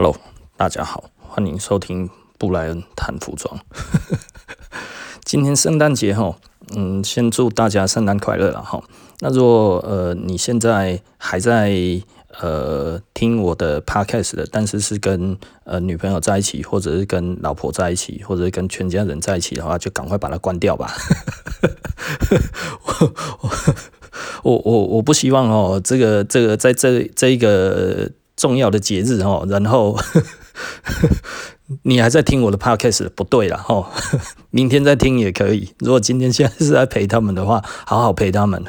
Hello，大家好，欢迎收听布莱恩谈服装。今天圣诞节哈，嗯，先祝大家圣诞快乐了哈。那如果呃你现在还在呃听我的 podcast 的，但是是跟呃女朋友在一起，或者是跟老婆在一起，或者是跟全家人在一起的话，就赶快把它关掉吧。我我我我不希望哦，这个这个在这这一个。重要的节日哦，然后 你还在听我的 podcast，不对了哦，明天再听也可以。如果今天现在是在陪他们的话，好好陪他们。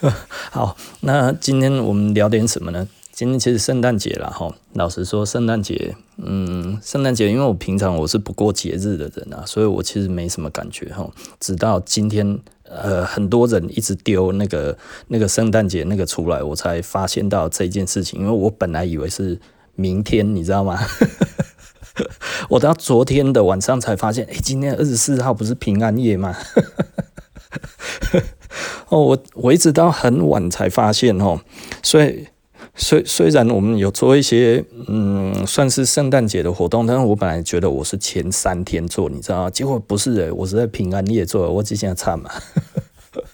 好，那今天我们聊点什么呢？今天其实圣诞节了哈。老实说，圣诞节，嗯，圣诞节，因为我平常我是不过节日的人啊，所以我其实没什么感觉哈。直到今天。呃，很多人一直丢那个那个圣诞节那个出来，我才发现到这件事情。因为我本来以为是明天，你知道吗？我到昨天的晚上才发现，哎、今天二十四号不是平安夜吗？哦，我我一直到很晚才发现哦，所以。虽虽然我们有做一些嗯，算是圣诞节的活动，但是我本来觉得我是前三天做，你知道吗？结果不是诶，我是在平安夜做，我只想差嘛。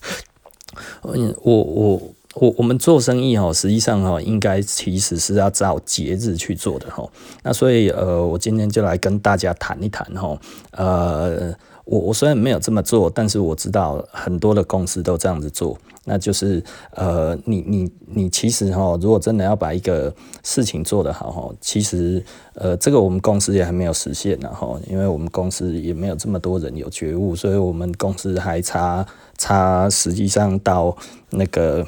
嗯，我我我我们做生意哈，实际上哈，应该其实是要照节日去做的哈。那所以呃，我今天就来跟大家谈一谈哈，呃。我我虽然没有这么做，但是我知道很多的公司都这样子做，那就是呃，你你你其实哈，如果真的要把一个事情做得好哈，其实呃，这个我们公司也还没有实现呢哈，因为我们公司也没有这么多人有觉悟，所以我们公司还差差，实际上到那个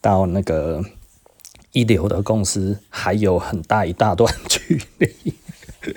到那个一流的公司还有很大一大段 距离。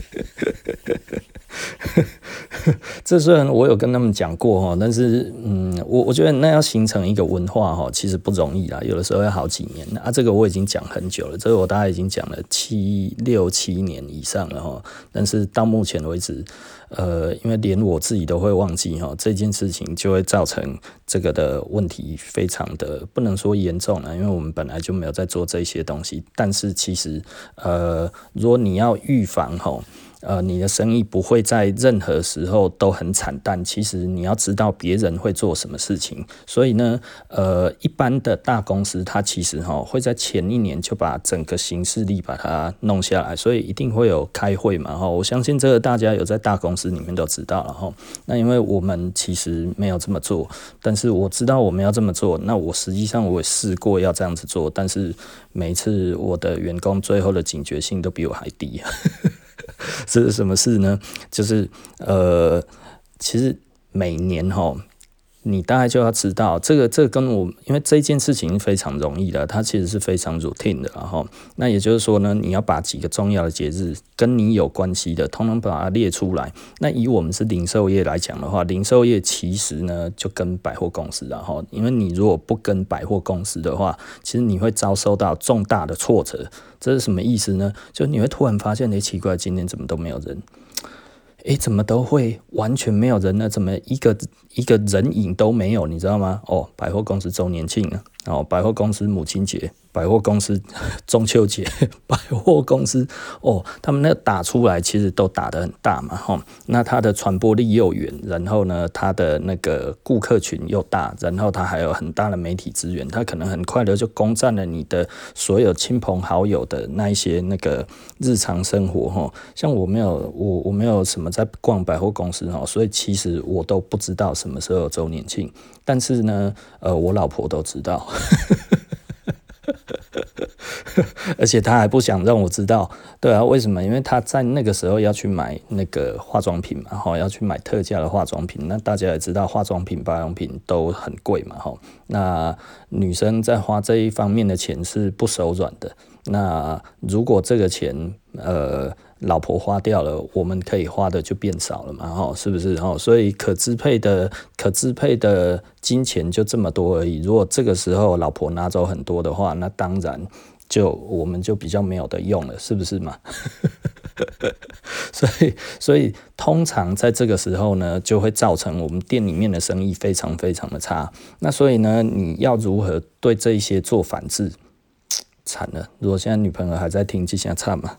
这虽然我有跟他们讲过哈，但是嗯，我我觉得那要形成一个文化哈，其实不容易啦，有的时候要好几年啊。这个我已经讲很久了，这个我大概已经讲了七六七年以上了哈。但是到目前为止，呃，因为连我自己都会忘记哈，这件事情就会造成这个的问题非常的不能说严重了，因为我们本来就没有在做这些东西。但是其实呃，如果你要预防哈。呃，你的生意不会在任何时候都很惨淡。其实你要知道别人会做什么事情，所以呢，呃，一般的大公司它其实哈会在前一年就把整个行事历把它弄下来，所以一定会有开会嘛哈。我相信这个大家有在大公司里面都知道了哈。那因为我们其实没有这么做，但是我知道我们要这么做。那我实际上我也试过要这样子做，但是每次我的员工最后的警觉性都比我还低。这是什么事呢？就是呃，其实每年哈，你大概就要知道这个，这个跟我，因为这件事情非常容易的，它其实是非常 routine 的，然后那也就是说呢，你要把几个重要的节日跟你有关系的，通通把它列出来。那以我们是零售业来讲的话，零售业其实呢就跟百货公司，然后因为你如果不跟百货公司的话，其实你会遭受到重大的挫折。这是什么意思呢？就你会突然发现，哎，奇怪，今天怎么都没有人？诶，怎么都会完全没有人呢？怎么一个一个人影都没有？你知道吗？哦，百货公司周年庆啊，哦，百货公司母亲节。百货公司 中秋节，百货公司哦，他们那打出来其实都打得很大嘛，吼，那它的传播力又远，然后呢，它的那个顾客群又大，然后它还有很大的媒体资源，它可能很快的就攻占了你的所有亲朋好友的那一些那个日常生活，吼，像我没有我我没有什么在逛百货公司，哦，所以其实我都不知道什么时候周年庆，但是呢，呃，我老婆都知道。而且她还不想让我知道，对啊，为什么？因为她在那个时候要去买那个化妆品嘛，哈，要去买特价的化妆品。那大家也知道，化妆品、保养品都很贵嘛，哈。那女生在花这一方面的钱是不手软的。那如果这个钱，呃。老婆花掉了，我们可以花的就变少了嘛，哈，是不是？哈，所以可支配的可支配的金钱就这么多而已。如果这个时候老婆拿走很多的话，那当然就我们就比较没有得用了，是不是嘛？所以，所以通常在这个时候呢，就会造成我们店里面的生意非常非常的差。那所以呢，你要如何对这一些做反制？惨了，如果现在女朋友还在听，就想唱嘛。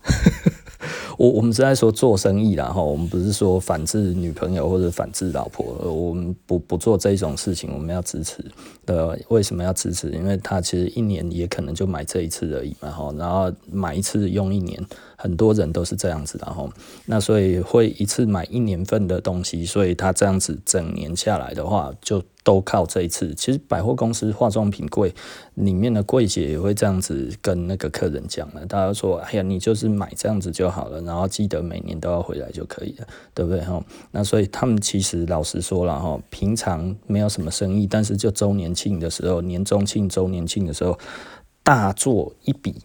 我我们是在说做生意啦哈，我们不是说反制女朋友或者反制老婆，我们不不做这种事情，我们要支持呃。为什么要支持？因为他其实一年也可能就买这一次而已嘛哈，然后买一次用一年，很多人都是这样子的哈。那所以会一次买一年份的东西，所以他这样子整年下来的话就。都靠这一次。其实百货公司化妆品柜里面的柜姐也会这样子跟那个客人讲了，大家说：“哎呀，你就是买这样子就好了，然后记得每年都要回来就可以了，对不对？”哈，那所以他们其实老实说了哈，平常没有什么生意，但是就周年庆的时候、年终庆、周年庆的时候，大做一笔。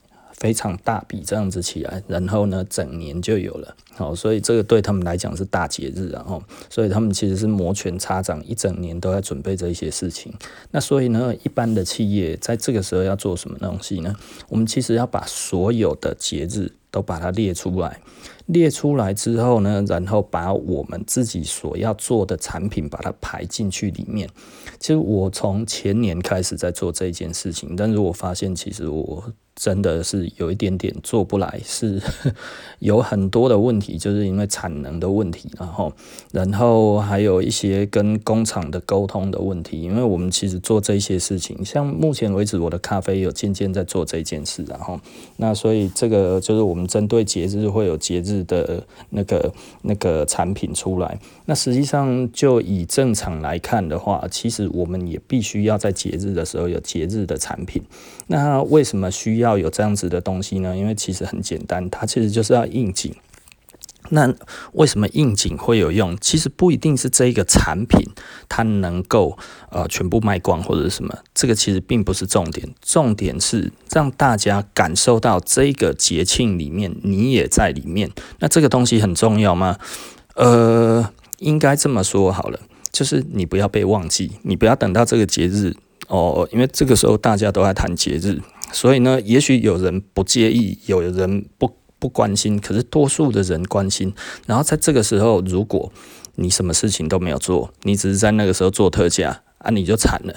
非常大笔这样子起来，然后呢，整年就有了，好，所以这个对他们来讲是大节日，然后，所以他们其实是摩拳擦掌，一整年都在准备这一些事情。那所以呢，一般的企业在这个时候要做什么东西呢？我们其实要把所有的节日都把它列出来，列出来之后呢，然后把我们自己所要做的产品把它排进去里面。其实我从前年开始在做这件事情，但是我发现其实我。真的是有一点点做不来，是 有很多的问题，就是因为产能的问题，然后，然后还有一些跟工厂的沟通的问题。因为我们其实做这些事情，像目前为止，我的咖啡有渐渐在做这件事，然后，那所以这个就是我们针对节日会有节日的那个那个产品出来。那实际上就以正常来看的话，其实我们也必须要在节日的时候有节日的产品。那为什么需要？有这样子的东西呢？因为其实很简单，它其实就是要应景。那为什么应景会有用？其实不一定是这一个产品它能够呃全部卖光或者什么，这个其实并不是重点。重点是让大家感受到这个节庆里面你也在里面。那这个东西很重要吗？呃，应该这么说好了，就是你不要被忘记，你不要等到这个节日哦，因为这个时候大家都在谈节日。所以呢，也许有人不介意，有人不不关心，可是多数的人关心。然后在这个时候，如果你什么事情都没有做，你只是在那个时候做特价啊，你就惨了。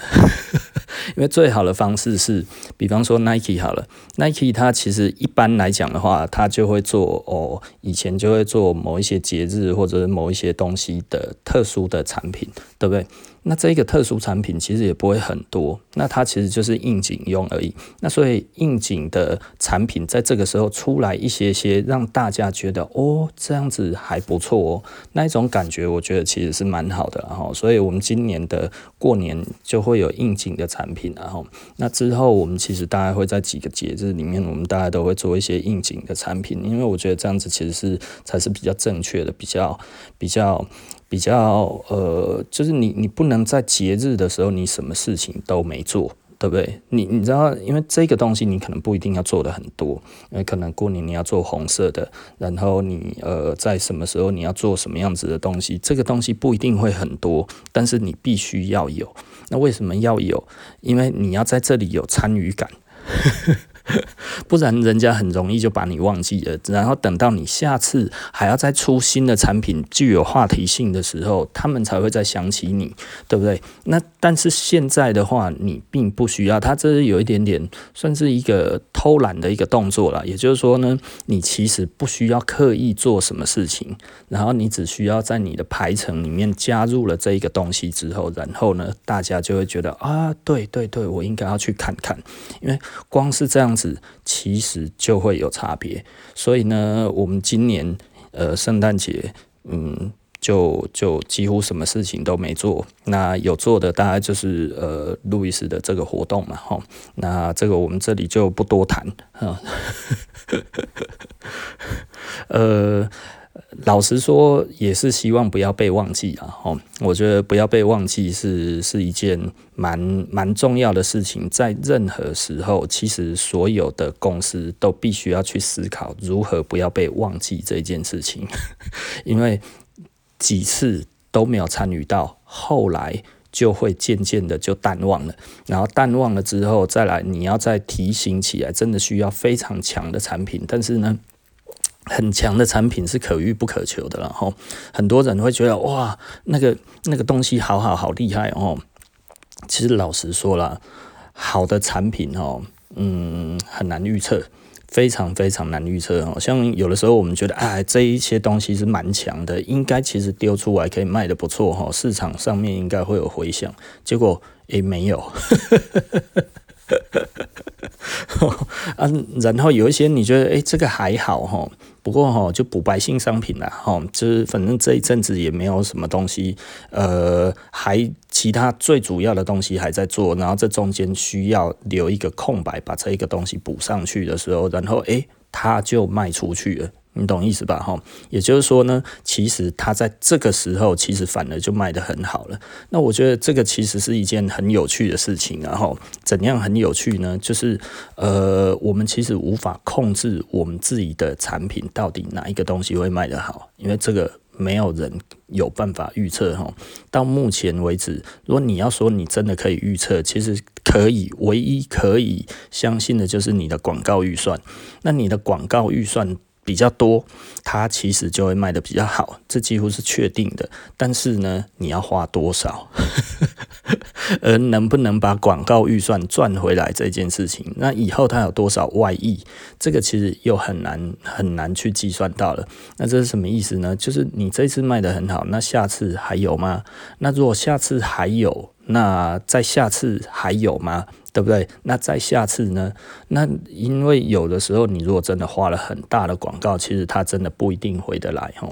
因为最好的方式是，比方说 Nike 好了，Nike 它其实一般来讲的话，它就会做哦，以前就会做某一些节日或者某一些东西的特殊的产品，对不对？那这个特殊产品其实也不会很多，那它其实就是应景用而已。那所以应景的产品在这个时候出来一些些，让大家觉得哦，这样子还不错哦，那一种感觉我觉得其实是蛮好的。然后，所以我们今年的过年就会有应景的产品。然后，那之后我们其实大概会在几个节日里面，我们大家都会做一些应景的产品，因为我觉得这样子其实是才是比较正确的，比较比较。比较呃，就是你你不能在节日的时候，你什么事情都没做，对不对？你你知道，因为这个东西你可能不一定要做的很多，因为可能过年你要做红色的，然后你呃在什么时候你要做什么样子的东西，这个东西不一定会很多，但是你必须要有。那为什么要有？因为你要在这里有参与感。不然人家很容易就把你忘记了，然后等到你下次还要再出新的产品，具有话题性的时候，他们才会再想起你，对不对？那但是现在的话，你并不需要，它这是有一点点算是一个偷懒的一个动作了。也就是说呢，你其实不需要刻意做什么事情，然后你只需要在你的排程里面加入了这一个东西之后，然后呢，大家就会觉得啊，对对对，我应该要去看看，因为光是这样。子其实就会有差别，所以呢，我们今年呃圣诞节，嗯，就就几乎什么事情都没做。那有做的大概就是呃路易斯的这个活动嘛，哈。那这个我们这里就不多谈哈。呃。老实说，也是希望不要被忘记啊！吼，我觉得不要被忘记是是一件蛮蛮重要的事情。在任何时候，其实所有的公司都必须要去思考如何不要被忘记这件事情，因为几次都没有参与到，后来就会渐渐的就淡忘了。然后淡忘了之后，再来你要再提醒起来，真的需要非常强的产品。但是呢，很强的产品是可遇不可求的，然后很多人会觉得哇，那个那个东西好好好厉害哦。其实老实说啦，好的产品哦，嗯，很难预测。非常非常难预测哦，像有的时候我们觉得，哎，这一些东西是蛮强的，应该其实丢出来可以卖得不错哈，市场上面应该会有回响，结果诶没有。啊，然后有一些你觉得，哎，这个还好哈，不过哈，就补白性商品啦，哈，就是反正这一阵子也没有什么东西，呃，还其他最主要的东西还在做，然后这中间需要留一个空白，把这一个东西补上去的时候，然后诶，它就卖出去了。你懂意思吧？哈，也就是说呢，其实它在这个时候，其实反而就卖得很好了。那我觉得这个其实是一件很有趣的事情，然后怎样很有趣呢？就是呃，我们其实无法控制我们自己的产品到底哪一个东西会卖得好，因为这个没有人有办法预测。哈，到目前为止，如果你要说你真的可以预测，其实可以，唯一可以相信的就是你的广告预算。那你的广告预算比较多，它其实就会卖得比较好，这几乎是确定的。但是呢，你要花多少，而能不能把广告预算赚回来这件事情，那以后它有多少外溢，这个其实又很难很难去计算到了。那这是什么意思呢？就是你这次卖得很好，那下次还有吗？那如果下次还有，那在下次还有吗？对不对？那再下次呢？那因为有的时候，你如果真的花了很大的广告，其实它真的不一定回得来哈。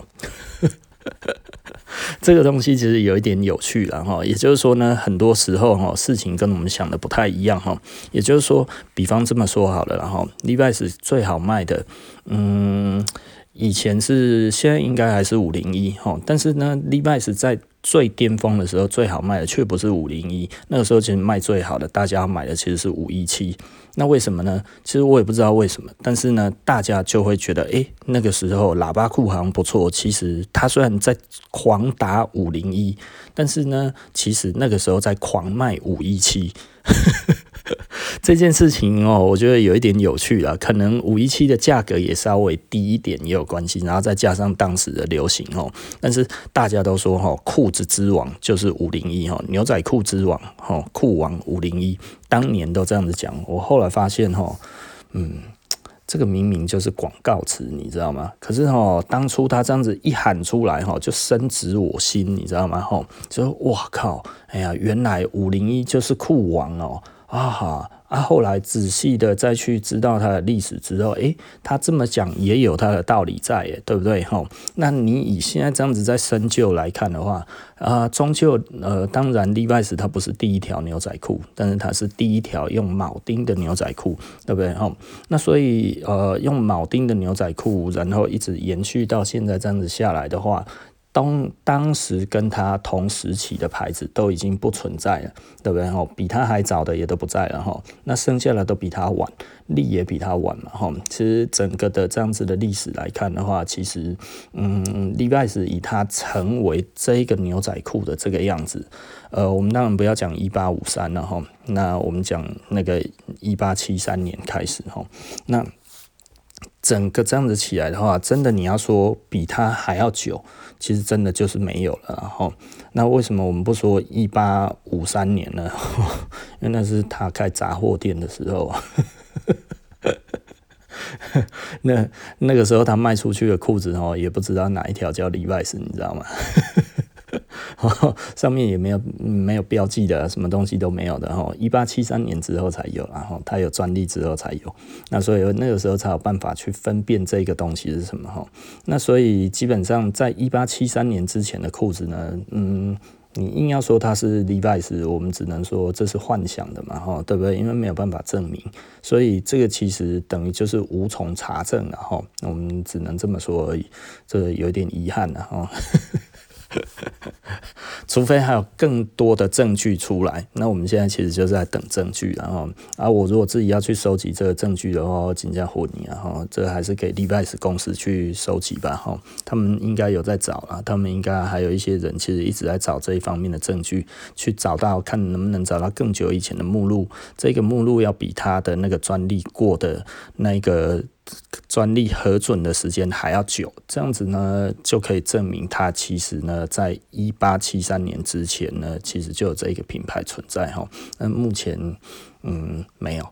这个东西其实有一点有趣了哈。也就是说呢，很多时候哈，事情跟我们想的不太一样哈。也就是说，比方这么说好了，然后 Levi's 最好卖的，嗯，以前是，现在应该还是五零一哈。但是呢，Levi's 在最巅峰的时候，最好卖的却不是五零一，那个时候其实卖最好的，大家买的其实是五一七。那为什么呢？其实我也不知道为什么，但是呢，大家就会觉得，诶、那个时候喇叭裤好像不错。其实它虽然在狂打五零一，但是呢，其实那个时候在狂卖五一七。这件事情哦，我觉得有一点有趣了。可能五一七的价格也稍微低一点也有关系，然后再加上当时的流行哦。但是大家都说哈，裤子之王就是五零一哈，牛仔裤之王哈，裤王五零一，当年都这样子讲。我后来发现哈，嗯，这个明明就是广告词，你知道吗？可是哈，当初他这样子一喊出来哈，就深植我心，你知道吗？哈，就哇靠，哎呀，原来五零一就是裤王哦。啊哈啊！后来仔细的再去知道它的历史之后，诶、他这么讲也有他的道理在，耶，对不对？哈，那你以现在这样子在深究来看的话，啊，终究呃，当然，Levi's 它不是第一条牛仔裤，但是它是第一条用铆钉的牛仔裤，对不对？哈，那所以呃，用铆钉的牛仔裤，然后一直延续到现在这样子下来的话。当当时跟他同时期的牌子都已经不存在了，对不对？吼，比他还早的也都不在了，吼。那剩下的都比他晚，立也比他晚嘛，吼。其实整个的这样子的历史来看的话，其实，嗯，Levi's 以他成为这个牛仔裤的这个样子，呃，我们当然不要讲一八五三了，吼。那我们讲那个一八七三年开始，吼。那整个这样子起来的话，真的你要说比他还要久。其实真的就是没有了，然后那为什么我们不说一八五三年呢？因为那是他开杂货店的时候，那那个时候他卖出去的裤子哦，也不知道哪一条叫 Levi's，你知道吗？上面也没有没有标记的，什么东西都没有的哈。一八七三年之后才有，然后它有专利之后才有。那所以那个时候才有办法去分辨这个东西是什么哈。那所以基本上在一八七三年之前的裤子呢，嗯，你硬要说它是 Levi's，我们只能说这是幻想的嘛哈，对不对？因为没有办法证明，所以这个其实等于就是无从查证了哈。我们只能这么说而已，这有点遗憾了哈。除非还有更多的证据出来，那我们现在其实就是在等证据，然后啊，我如果自己要去收集这个证据的话，我尽量混你，然后这还是给 Levi's 公司去收集吧，哈，他们应该有在找啊，他们应该还有一些人其实一直在找这一方面的证据，去找到看能不能找到更久以前的目录，这个目录要比他的那个专利过的那个。专利核准的时间还要久，这样子呢就可以证明它其实呢在一八七三年之前呢，其实就有这一个品牌存在哈。那目前。嗯，没有，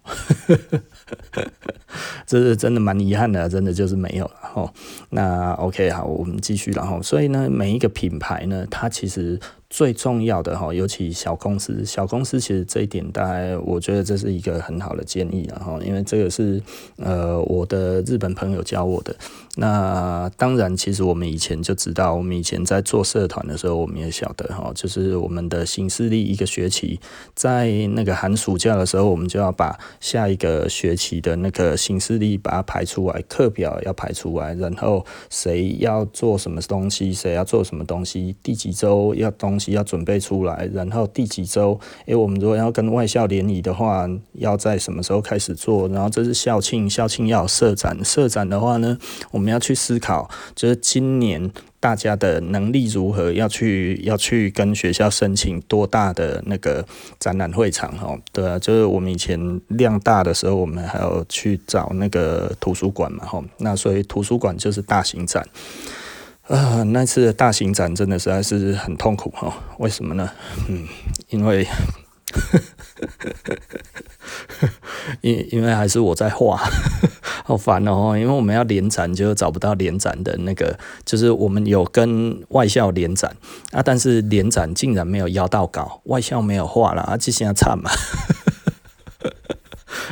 这是真的蛮遗憾的，真的就是没有了哈。那 OK 好，我们继续然后，所以呢，每一个品牌呢，它其实。最重要的哈，尤其小公司，小公司其实这一点，大概我觉得这是一个很好的建议，然后因为这个是呃我的日本朋友教我的。那当然，其实我们以前就知道，我们以前在做社团的时候，我们也晓得哈，就是我们的行事历一个学期，在那个寒暑假的时候，我们就要把下一个学期的那个行事历把它排出来，课表要排出来，然后谁要做什么东西，谁要做什么东西，第几周要东西。要准备出来，然后第几周？诶，我们如果要跟外校联谊的话，要在什么时候开始做？然后这是校庆，校庆要有社展，社展的话呢，我们要去思考，就是今年大家的能力如何，要去要去跟学校申请多大的那个展览会场？哦，对啊，就是我们以前量大的时候，我们还要去找那个图书馆嘛，吼，那所以图书馆就是大型展。啊、那次的大型展真的实在是很痛苦哈，为什么呢？嗯，因为，因因为还是我在画，好烦哦，因为我们要联展就找不到联展的那个，就是我们有跟外校联展啊，但是联展竟然没有邀到稿，外校没有画了啊，这现在惨嘛。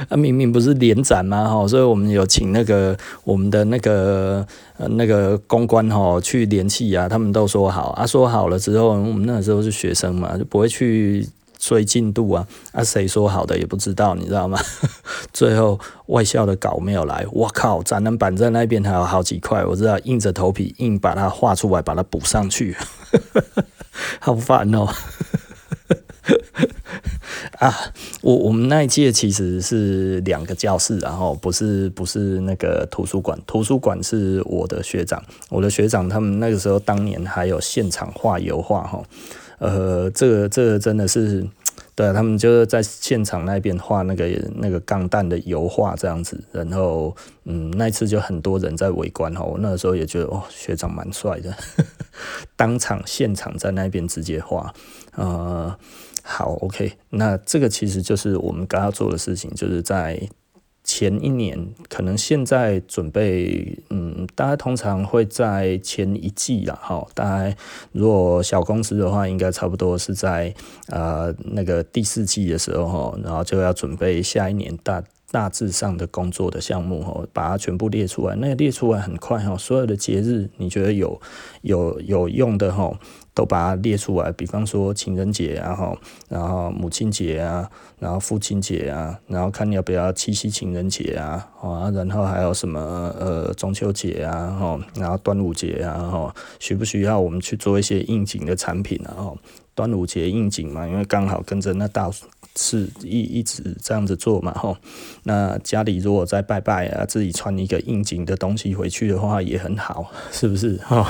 啊，明明不是联展吗？哈，所以我们有请那个我们的那个呃那个公关哈去联系啊，他们都说好啊，说好了之后，我们那时候是学生嘛，就不会去追进度啊，啊，谁说好的也不知道，你知道吗？最后外校的稿没有来，我靠，展览板在那边还有好几块，我知道硬着头皮硬把它画出来，把它补上去，好烦哦。啊，我我们那一届其实是两个教室，然后不是不是那个图书馆，图书馆是我的学长，我的学长他们那个时候当年还有现场画油画哈，呃，这个这个真的是，对，他们就是在现场那边画那个那个钢弹的油画这样子，然后嗯，那次就很多人在围观哈，我那时候也觉得哦，学长蛮帅的，当场现场在那边直接画，呃。好，OK，那这个其实就是我们刚要做的事情，就是在前一年，可能现在准备，嗯，大家通常会在前一季啦，哈，大概如果小公司的话，应该差不多是在呃那个第四季的时候，哈，然后就要准备下一年大大致上的工作的项目，哈，把它全部列出来，那个列出来很快，哈，所有的节日你觉得有有有用的，哈。都把它列出来，比方说情人节啊，哈，然后母亲节啊，然后父亲节啊，然后看你要不要七夕情人节啊，啊，然后还有什么呃中秋节啊，哈，然后端午节啊，哈，需不需要我们去做一些应景的产品啊？哈，端午节应景嘛，因为刚好跟着那道是一一直这样子做嘛，哈，那家里如果在拜拜啊，自己穿一个应景的东西回去的话也很好，是不是？哈。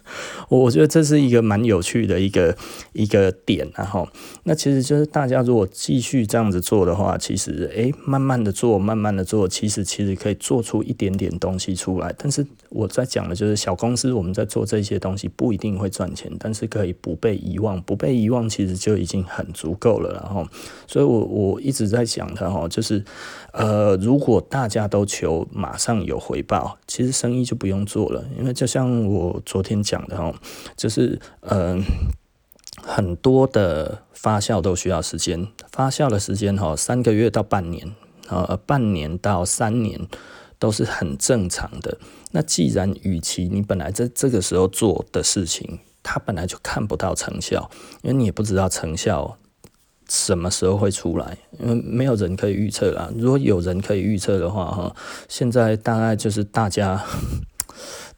我觉得这是一个蛮有趣的一个一个点，然后那其实就是大家如果继续这样子做的话，其实诶，慢慢的做，慢慢的做，其实其实可以做出一点点东西出来。但是我在讲的就是小公司，我们在做这些东西不一定会赚钱，但是可以不被遗忘，不被遗忘其实就已经很足够了。然后，所以我我一直在讲的哈，就是呃，如果大家都求马上有回报，其实生意就不用做了，因为就像我昨天讲的哈。就是嗯、很多的发酵都需要时间，发酵的时间哈，三个月到半年，呃，半年到三年都是很正常的。那既然与其你本来在这个时候做的事情，它本来就看不到成效，因为你也不知道成效什么时候会出来，因为没有人可以预测啦。如果有人可以预测的话，哈，现在大概就是大家。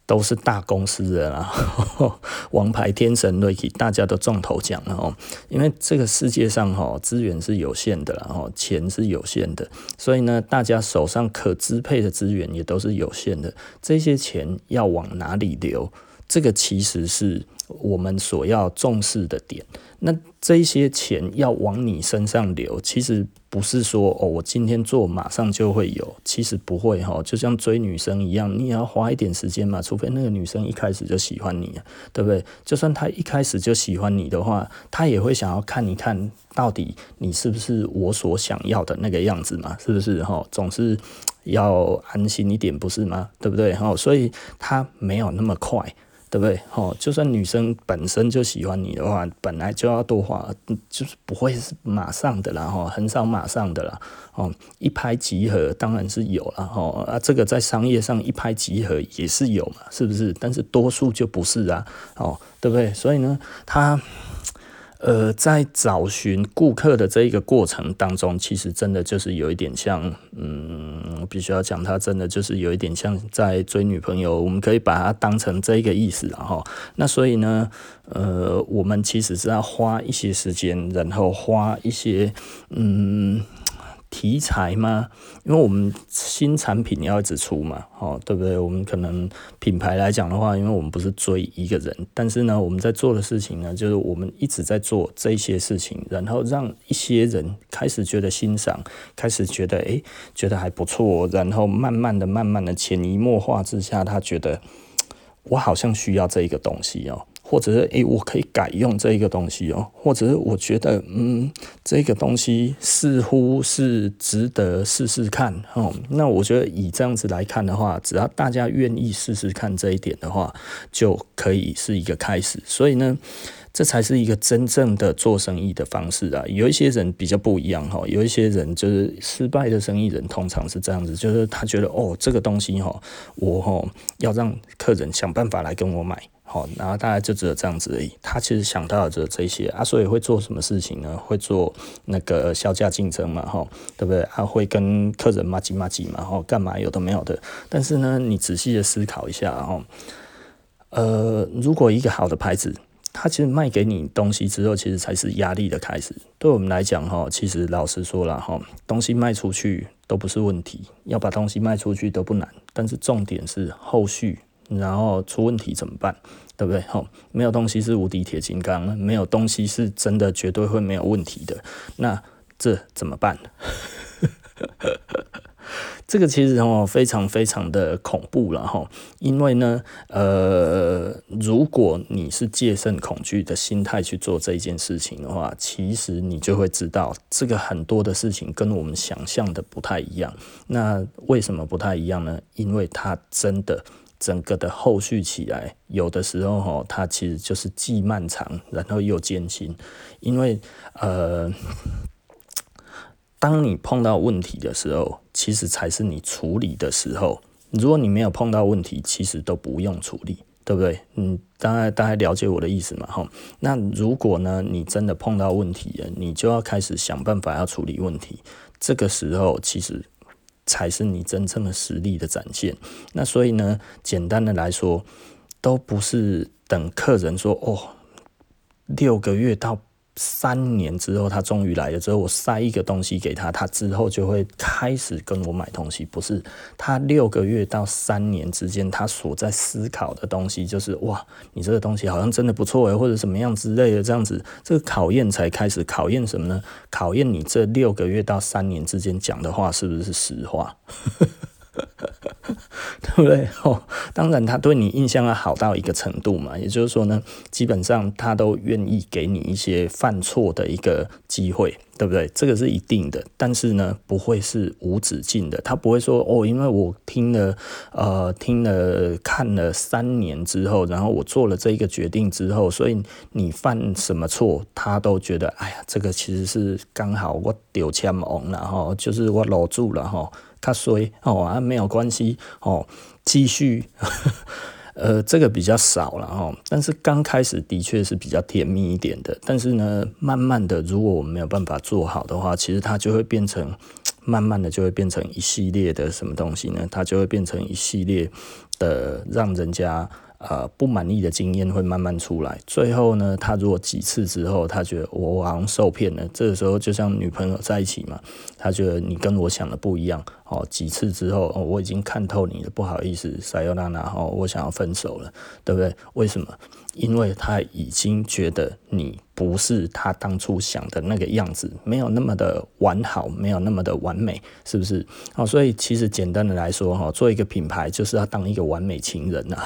都是大公司的啦，王牌天神瑞奇，大家都中头奖了哦。因为这个世界上哈资源是有限的，然后钱是有限的，所以呢，大家手上可支配的资源也都是有限的。这些钱要往哪里流？这个其实是。我们所要重视的点。那这些钱要往你身上流，其实不是说哦，我今天做马上就会有，其实不会哈。就像追女生一样，你也要花一点时间嘛，除非那个女生一开始就喜欢你，对不对？就算她一开始就喜欢你的话，她也会想要看一看到底你是不是我所想要的那个样子嘛，是不是哈？总是要安心一点，不是吗？对不对？哈，所以她没有那么快。对不对？哦，就算女生本身就喜欢你的话，本来就要多花，就是不会是马上的啦，哈，很少马上的啦，哦，一拍即合当然是有了，哦，啊，这个在商业上一拍即合也是有嘛，是不是？但是多数就不是啊，哦，对不对？所以呢，他。呃，在找寻顾客的这一个过程当中，其实真的就是有一点像，嗯，必须要讲，他真的就是有一点像在追女朋友，我们可以把它当成这一个意思，然后，那所以呢，呃，我们其实是要花一些时间，然后花一些，嗯。题材吗？因为我们新产品要一直出嘛，哦，对不对？我们可能品牌来讲的话，因为我们不是追一个人，但是呢，我们在做的事情呢，就是我们一直在做这些事情，然后让一些人开始觉得欣赏，开始觉得诶，觉得还不错，然后慢慢的、慢慢的潜移默化之下，他觉得我好像需要这一个东西哦。或者是诶、我可以改用这一个东西哦，或者是我觉得嗯，这个东西似乎是值得试试看哦。那我觉得以这样子来看的话，只要大家愿意试试看这一点的话，就可以是一个开始。所以呢，这才是一个真正的做生意的方式啊。有一些人比较不一样哈，有一些人就是失败的生意人，通常是这样子，就是他觉得哦，这个东西哈，我哈要让客人想办法来跟我买。好，然后大概就只有这样子而已。他其实想到的只有这些啊，所以会做什么事情呢？会做那个削价竞争嘛，哈，对不对？他会跟客人麻吉麻吉嘛，哈，干嘛有的没有的。但是呢，你仔细的思考一下，哈，呃，如果一个好的牌子，他其实卖给你东西之后，其实才是压力的开始。对我们来讲，哈，其实老实说了，哈，东西卖出去都不是问题，要把东西卖出去都不难，但是重点是后续。然后出问题怎么办？对不对？哈，没有东西是无敌铁金刚，没有东西是真的绝对会没有问题的。那这怎么办？这个其实哦非常非常的恐怖了哈，因为呢，呃，如果你是戒慎恐惧的心态去做这件事情的话，其实你就会知道，这个很多的事情跟我们想象的不太一样。那为什么不太一样呢？因为它真的。整个的后续起来，有的时候哈，它其实就是既漫长，然后又艰辛。因为呃，当你碰到问题的时候，其实才是你处理的时候。如果你没有碰到问题，其实都不用处理，对不对？嗯，大概大概了解我的意思嘛，哈。那如果呢，你真的碰到问题了，你就要开始想办法要处理问题。这个时候，其实。才是你真正的实力的展现。那所以呢，简单的来说，都不是等客人说哦，六个月到三年之后，他终于来了之后，我塞一个东西给他，他之后就会开始跟我买东西。不是，他六个月到三年之间，他所在思考的东西就是哇，你这个东西好像真的不错诶，或者什么样之类的，这样子，这个考验才开始。考验什么呢？考验你这六个月到三年之间讲的话是不是实话？对不对？哦，当然，他对你印象要好到一个程度嘛。也就是说呢，基本上他都愿意给你一些犯错的一个机会，对不对？这个是一定的。但是呢，不会是无止境的。他不会说哦，因为我听了呃听了看了三年之后，然后我做了这一个决定之后，所以你犯什么错，他都觉得哎呀，这个其实是刚好我丢枪王了哈，就是我搂住了哈。他衰：“哦啊，没有关系哦，继续。呵呵呃，这个比较少了哦，但是刚开始的确是比较甜蜜一点的。但是呢，慢慢的，如果我们没有办法做好的话，其实它就会变成，慢慢的就会变成一系列的什么东西呢？它就会变成一系列的让人家。”呃不满意的经验会慢慢出来。最后呢，他如果几次之后，他觉得我好像受骗了，这个时候就像女朋友在一起嘛，他觉得你跟我想的不一样。哦，几次之后，哦，我已经看透你的，不好意思，撒由那拉，哦，我想要分手了，对不对？为什么？因为他已经觉得你不是他当初想的那个样子，没有那么的完好，没有那么的完美，是不是？哦，所以其实简单的来说，哈，做一个品牌就是要当一个完美情人呐。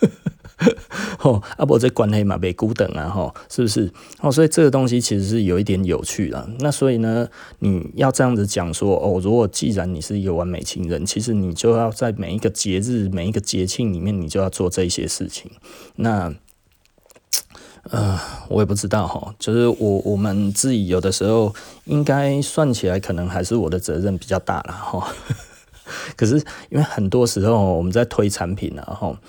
哦，啊不，这关系嘛，被孤等啊，吼，是不是？哦，所以这个东西其实是有一点有趣的。那所以呢，你要这样子讲说，哦，如果既然你是一个完美情人，其实你就要在每一个节日、每一个节庆里面，你就要做这些事情。那，呃，我也不知道哈，就是我我们自己有的时候应该算起来，可能还是我的责任比较大了哈。可是因为很多时候我们在推产品啊，哈。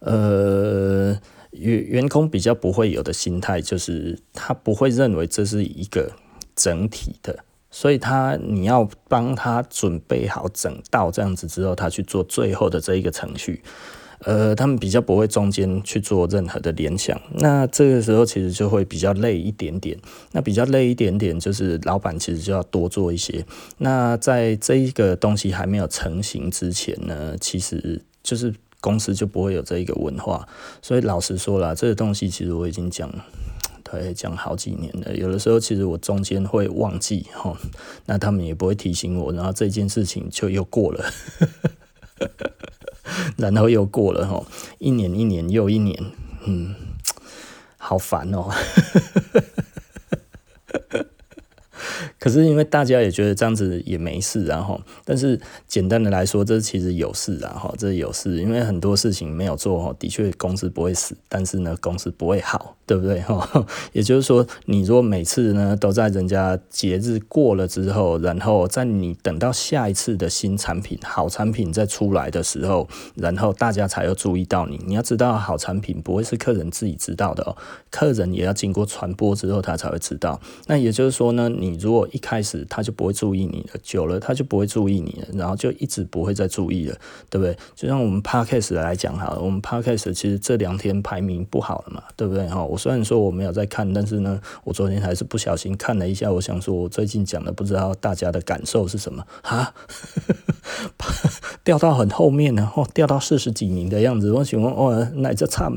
呃，员员工比较不会有的心态，就是他不会认为这是一个整体的，所以他你要帮他准备好整道这样子之后，他去做最后的这一个程序。呃，他们比较不会中间去做任何的联想，那这个时候其实就会比较累一点点。那比较累一点点，就是老板其实就要多做一些。那在这一个东西还没有成型之前呢，其实就是。公司就不会有这一个文化，所以老实说啦，这个东西其实我已经讲，对，讲好几年了。有的时候其实我中间会忘记哈，那他们也不会提醒我，然后这件事情就又过了，然后又过了哦，一年一年又一年，嗯，好烦哦。可是因为大家也觉得这样子也没事，然后，但是简单的来说，这其实有事啊，哈，这有事，因为很多事情没有做，哈，的确公司不会死，但是呢，公司不会好，对不对？哈，也就是说，你如果每次呢都在人家节日过了之后，然后在你等到下一次的新产品、好产品再出来的时候，然后大家才要注意到你。你要知道，好产品不会是客人自己知道的哦，客人也要经过传播之后，他才会知道。那也就是说呢，你如果开始他就不会注意你了，久了他就不会注意你了，然后就一直不会再注意了，对不对？就像我们 Podcast 来讲好了，我们 Podcast 其实这两天排名不好了嘛，对不对？哈，我虽然说我没有在看，但是呢，我昨天还是不小心看了一下，我想说我最近讲的不知道大家的感受是什么啊？掉到很后面呢，哦，掉到四十几名的样子，我想问哦，哪这惨？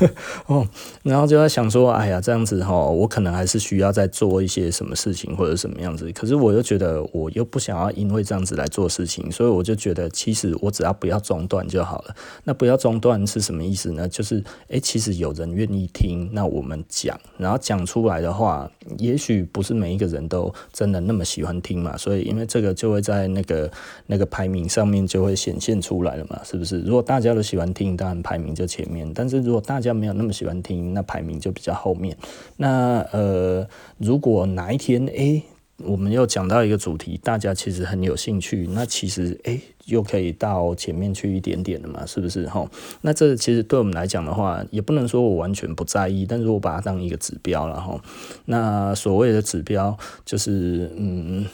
哦，然后就在想说，哎呀，这样子哈，我可能还是需要再做一些什么事情或者什么样子。可是我又觉得，我又不想要因为这样子来做事情，所以我就觉得，其实我只要不要中断就好了。那不要中断是什么意思呢？就是，哎，其实有人愿意听，那我们讲，然后讲出来的话，也许不是每一个人都真的那么喜欢听嘛。所以，因为这个就会在那个那个排名上面就会显现出来了嘛，是不是？如果大家都喜欢听，当然排名就前面。但是如果大比较没有那么喜欢听，那排名就比较后面。那呃，如果哪一天诶、我们又讲到一个主题，大家其实很有兴趣，那其实诶。又可以到前面去一点点了嘛，是不是齁？那这其实对我们来讲的话，也不能说我完全不在意，但是我把它当一个指标了齁。那所谓的指标，就是嗯，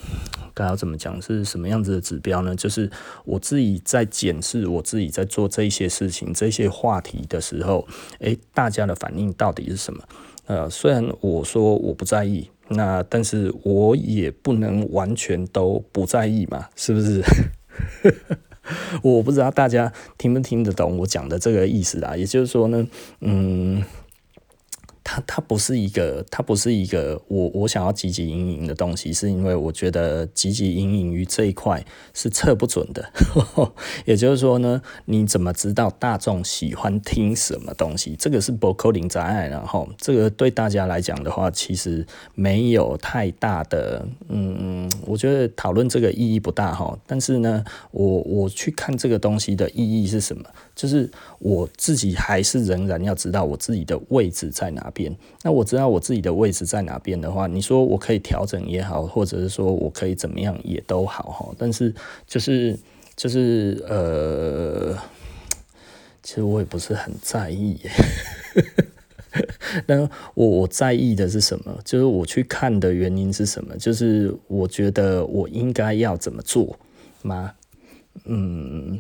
该要怎么讲？是什么样子的指标呢？就是我自己在检视我自己在做这些事情、这些话题的时候，诶，大家的反应到底是什么？呃，虽然我说我不在意，那但是我也不能完全都不在意嘛，是不是？我不知道大家听不听得懂我讲的这个意思啊，也就是说呢，嗯。它它不是一个，它不是一个我我想要积极营营的东西，是因为我觉得积极营营于这一块是测不准的。也就是说呢，你怎么知道大众喜欢听什么东西？这个是不可能答案。然后这个对大家来讲的话，其实没有太大的，嗯，我觉得讨论这个意义不大哈。但是呢，我我去看这个东西的意义是什么？就是我自己还是仍然要知道我自己的位置在哪边。那我知道我自己的位置在哪边的话，你说我可以调整也好，或者是说我可以怎么样也都好哈。但是就是就是呃，其实我也不是很在意。那我我在意的是什么？就是我去看的原因是什么？就是我觉得我应该要怎么做吗？嗯。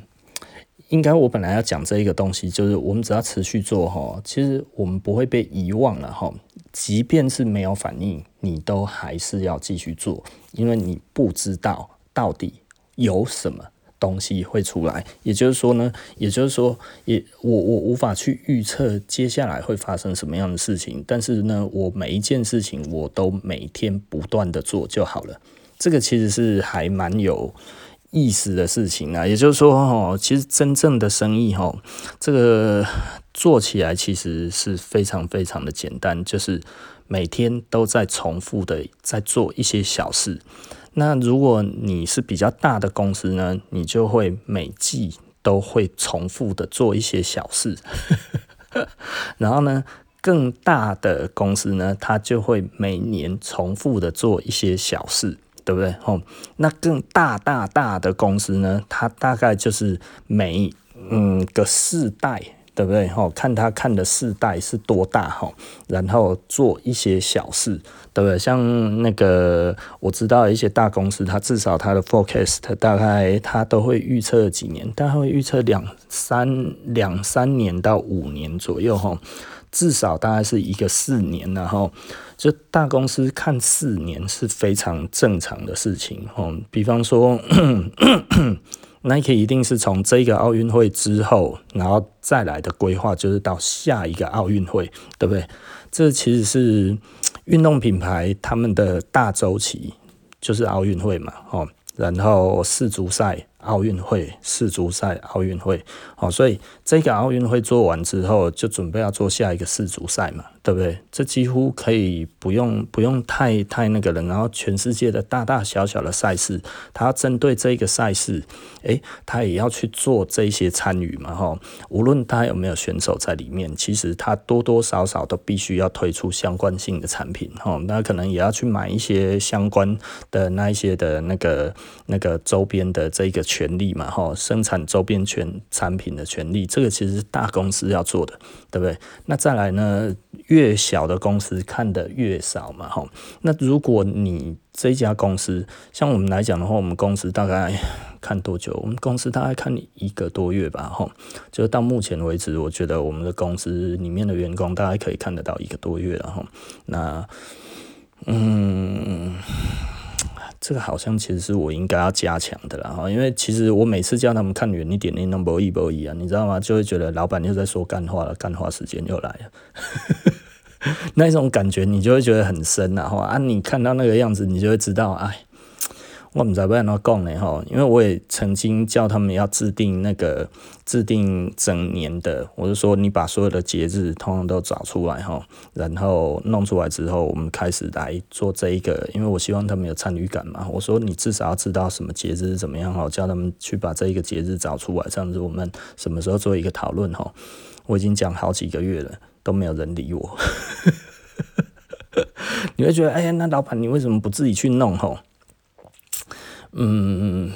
应该我本来要讲这一个东西，就是我们只要持续做哈，其实我们不会被遗忘了哈。即便是没有反应，你都还是要继续做，因为你不知道到底有什么东西会出来。也就是说呢，也就是说，也我我无法去预测接下来会发生什么样的事情，但是呢，我每一件事情我都每天不断的做就好了。这个其实是还蛮有。意思的事情啊，也就是说，哈，其实真正的生意，哈，这个做起来其实是非常非常的简单，就是每天都在重复的在做一些小事。那如果你是比较大的公司呢，你就会每季都会重复的做一些小事。然后呢，更大的公司呢，它就会每年重复的做一些小事。对不对？吼，那更大大大的公司呢，它大概就是每嗯个世代，对不对？吼，看他看的世代是多大，吼，然后做一些小事，对不对？像那个我知道一些大公司，它至少它的 forecast 大概它都会预测几年，大概会预测两三两三年到五年左右，吼，至少大概是一个四年，然后。就大公司看四年是非常正常的事情哦。比方说，Nike 一定是从这个奥运会之后，然后再来的规划就是到下一个奥运会，对不对？这其实是运动品牌他们的大周期，就是奥运会嘛，哦，然后世足赛。奥运会、世足赛、奥运会，好，所以这个奥运会做完之后，就准备要做下一个世足赛嘛，对不对？这几乎可以不用不用太太那个人，然后全世界的大大小小的赛事，他针对这个赛事，诶，他也要去做这些参与嘛，哈，无论他有没有选手在里面，其实他多多少少都必须要推出相关性的产品，哈，那可能也要去买一些相关的那一些的那个那个周边的这个。权利嘛，哈，生产周边权产品的权利，这个其实是大公司要做的，对不对？那再来呢，越小的公司看得越少嘛，哈。那如果你这家公司，像我们来讲的话，我们公司大概看多久？我们公司大概看一个多月吧，哈。就到目前为止，我觉得我们的公司里面的员工大概可以看得到一个多月了，哈。那，嗯。这个好像其实是我应该要加强的啦，哈，因为其实我每次叫他们看远一点，你能不一不一啊，你知道吗？就会觉得老板又在说干话了，干话时间又来了，那种感觉你就会觉得很深呐，哈啊，你看到那个样子，你就会知道，哎。我们在不要那讲呢吼，因为我也曾经叫他们要制定那个制定整年的，我就说你把所有的节日通通都找出来吼，然后弄出来之后，我们开始来做这一个，因为我希望他们有参与感嘛。我说你至少要知道什么节日是怎么样吼，叫他们去把这一个节日找出来，这样子我们什么时候做一个讨论吼。我已经讲好几个月了，都没有人理我。你会觉得哎呀，那老板你为什么不自己去弄哈？嗯，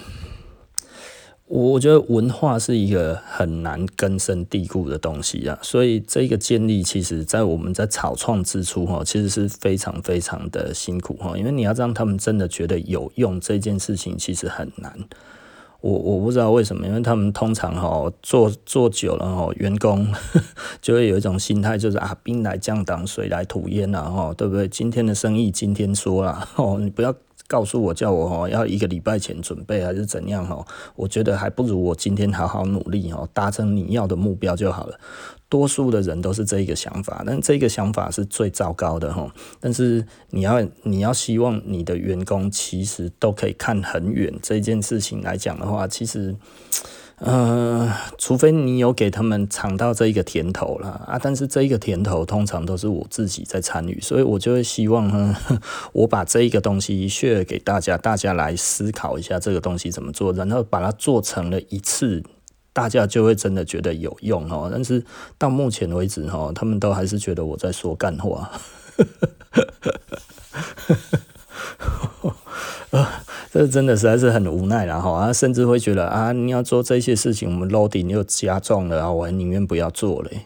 我觉得文化是一个很难根深蒂固的东西啊，所以这个建立，其实在我们在草创之初哈，其实是非常非常的辛苦哈，因为你要让他们真的觉得有用这件事情，其实很难。我我不知道为什么，因为他们通常哈做做久了哈，员工 就会有一种心态，就是啊，兵来将挡，水来土掩了，哈，对不对？今天的生意今天说了，哦，你不要。告诉我，叫我哦要一个礼拜前准备还是怎样哦？我觉得还不如我今天好好努力哦，达成你要的目标就好了。多数的人都是这一个想法，但这个想法是最糟糕的哈。但是你要你要希望你的员工其实都可以看很远，这件事情来讲的话，其实。呃，除非你有给他们尝到这一个甜头了啊，但是这一个甜头通常都是我自己在参与，所以我就会希望呢，我把这一个东西 share 给大家，大家来思考一下这个东西怎么做，然后把它做成了一次，大家就会真的觉得有用哦。但是到目前为止哈，他们都还是觉得我在说干话。这真的实在是很无奈了哈，啊，甚至会觉得啊，你要做这些事情，我们 loading 又加重了啊，我还宁愿不要做嘞。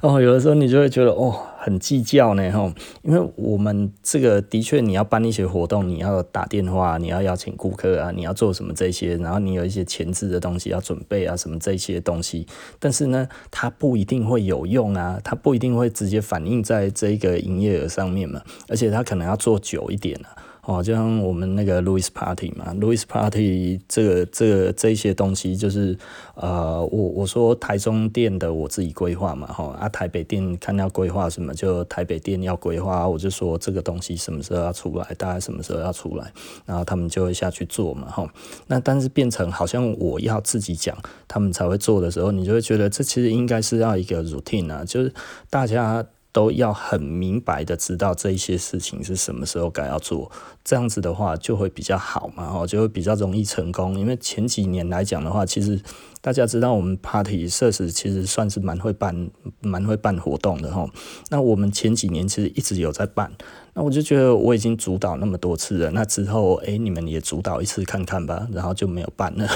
哦，有的时候你就会觉得哦，很计较呢，吼，因为我们这个的确你要办一些活动，你要打电话，你要邀请顾客啊，你要做什么这些，然后你有一些前置的东西要准备啊，什么这些东西，但是呢，它不一定会有用啊，它不一定会直接反映在这个营业额上面嘛，而且它可能要做久一点啊。哦，就像我们那个 Louis Party 嘛，Louis Party 这个这个这些东西就是，呃，我我说台中店的我自己规划嘛，哈啊台北店看要规划什么，就台北店要规划，我就说这个东西什么时候要出来，大概什么时候要出来，然后他们就会下去做嘛，哈。那但是变成好像我要自己讲，他们才会做的时候，你就会觉得这其实应该是要一个 routine 啊，就是大家。都要很明白的知道这一些事情是什么时候该要做，这样子的话就会比较好嘛，哦，就会比较容易成功。因为前几年来讲的话，其实大家知道我们 Party 设施其实算是蛮会办、蛮会办活动的哈。那我们前几年其实一直有在办，那我就觉得我已经主导那么多次了，那之后诶，你们也主导一次看看吧，然后就没有办了。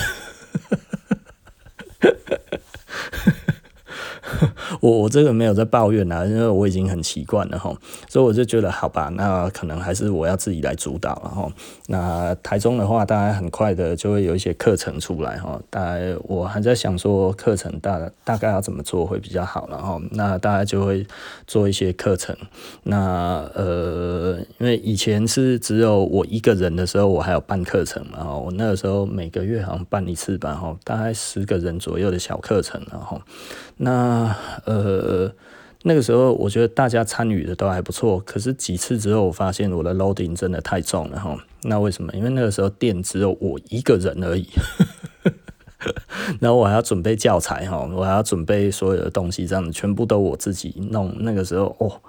我我这个没有在抱怨啊，因为我已经很习惯了哈，所以我就觉得好吧，那可能还是我要自己来主导了哈。那台中的话，大概很快的就会有一些课程出来哈。大概我还在想说课程大大概要怎么做会比较好了哈。那大概就会做一些课程。那呃，因为以前是只有我一个人的时候，我还有办课程嘛哈。我那个时候每个月好像办一次吧哈，大概十个人左右的小课程然后那啊呃，那个时候我觉得大家参与的都还不错，可是几次之后，我发现我的 loading 真的太重了哈。那为什么？因为那个时候店只有我一个人而已，然后我还要准备教材哈，我还要准备所有的东西，这样子全部都我自己弄。那个时候哦。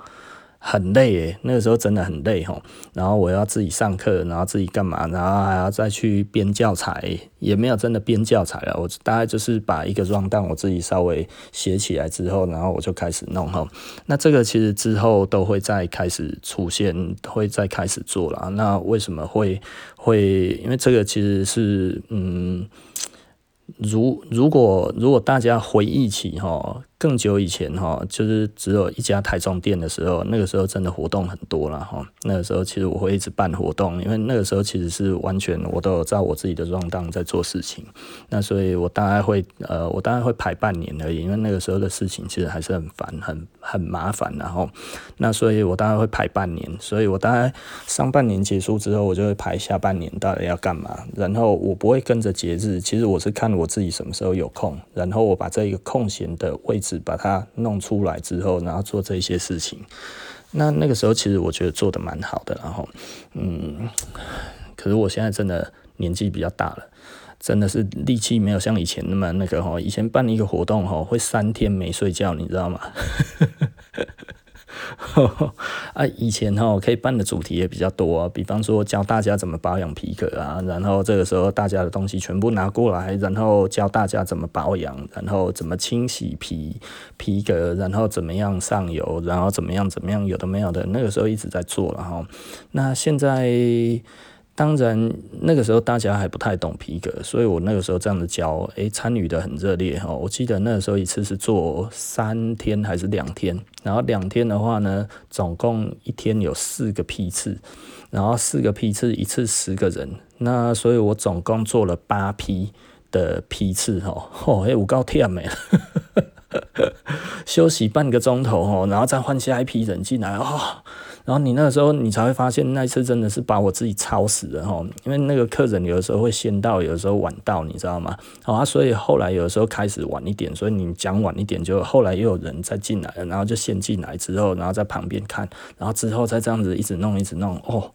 很累诶，那个时候真的很累吼。然后我要自己上课，然后自己干嘛，然后还要再去编教材，也没有真的编教材了。我大概就是把一个 round，我自己稍微写起来之后，然后我就开始弄吼。那这个其实之后都会再开始出现，会再开始做了。那为什么会会？因为这个其实是嗯，如如果如果大家回忆起吼。更久以前哈，就是只有一家台中店的时候，那个时候真的活动很多了哈。那个时候其实我会一直办活动，因为那个时候其实是完全我都有照我自己的状当在做事情。那所以我大概会呃，我大概会排半年而已，因为那个时候的事情其实还是很烦、很很麻烦。然后那所以我大概会排半年，所以我大概上半年结束之后，我就会排下半年到底要干嘛。然后我不会跟着节日，其实我是看我自己什么时候有空，然后我把这一个空闲的位置。把它弄出来之后，然后做这些事情。那那个时候，其实我觉得做得蛮好的。然后，嗯，可是我现在真的年纪比较大了，真的是力气没有像以前那么那个哈。以前办一个活动哈，会三天没睡觉，你知道吗？啊，以前哈可以办的主题也比较多，比方说教大家怎么保养皮革啊，然后这个时候大家的东西全部拿过来，然后教大家怎么保养，然后怎么清洗皮皮革，然后怎么样上油，然后怎么样怎么样，有的没有的，那个时候一直在做了哈。那现在。当然，那个时候大家还不太懂皮革，所以我那个时候这样子教，诶，参与的很热烈哈。我记得那个时候一次是做三天还是两天，然后两天的话呢，总共一天有四个批次，然后四个批次一次十个人，那所以我总共做了八批的批次哈。哦，哎，我够忝的，休息半个钟头哦，然后再换下一批人进来哦。然后你那个时候，你才会发现那一次真的是把我自己操死了哈，因为那个客人有的时候会先到，有的时候晚到，你知道吗？好啊，所以后来有的时候开始晚一点，所以你讲晚一点，就后来又有人再进来了，然后就先进来之后，然后在旁边看，然后之后再这样子一直弄，一直弄，哦，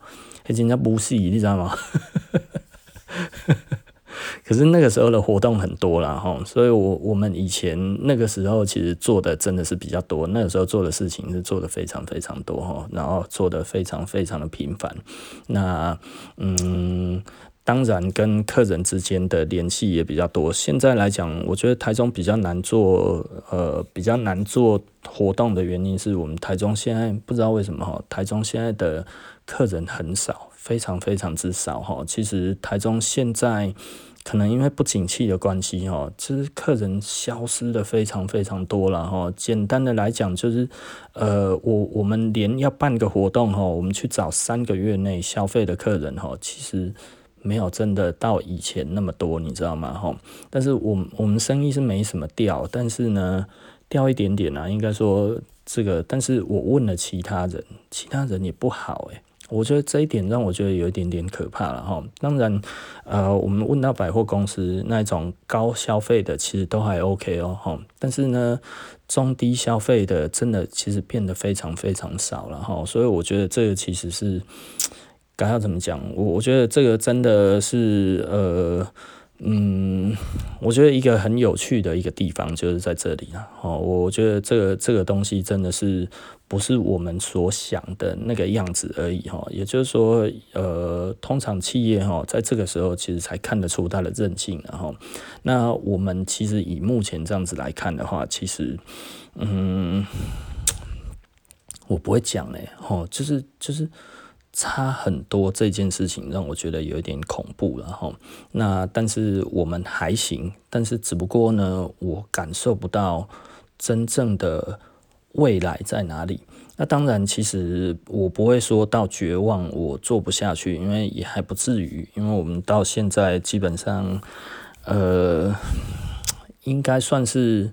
已经在不戏，你知道吗？可是那个时候的活动很多了哈，所以我我们以前那个时候其实做的真的是比较多，那个时候做的事情是做的非常非常多哈，然后做的非常非常的频繁。那嗯，当然跟客人之间的联系也比较多。现在来讲，我觉得台中比较难做，呃，比较难做活动的原因是我们台中现在不知道为什么哈，台中现在的客人很少。非常非常之少哈。其实台中现在可能因为不景气的关系哦，其实客人消失的非常非常多了哈。简单的来讲就是，呃，我我们连要办个活动哈，我们去找三个月内消费的客人哈，其实。没有真的到以前那么多，你知道吗？哈，但是我们我们生意是没什么掉，但是呢，掉一点点啊，应该说这个，但是我问了其他人，其他人也不好诶，我觉得这一点让我觉得有一点点可怕了哈。当然，呃，我们问到百货公司那种高消费的，其实都还 OK 哦，哈，但是呢，中低消费的真的其实变得非常非常少了哈，所以我觉得这个其实是。该要怎么讲？我我觉得这个真的是呃嗯，我觉得一个很有趣的一个地方就是在这里啊。哦，我觉得这个这个东西真的是不是我们所想的那个样子而已哈。也就是说，呃，通常企业哈，在这个时候其实才看得出它的韧性。然后，那我们其实以目前这样子来看的话，其实嗯，我不会讲嘞，哦，就是就是。差很多这件事情让我觉得有一点恐怖了哈。那但是我们还行，但是只不过呢，我感受不到真正的未来在哪里。那当然，其实我不会说到绝望，我做不下去，因为也还不至于。因为我们到现在基本上，呃，应该算是。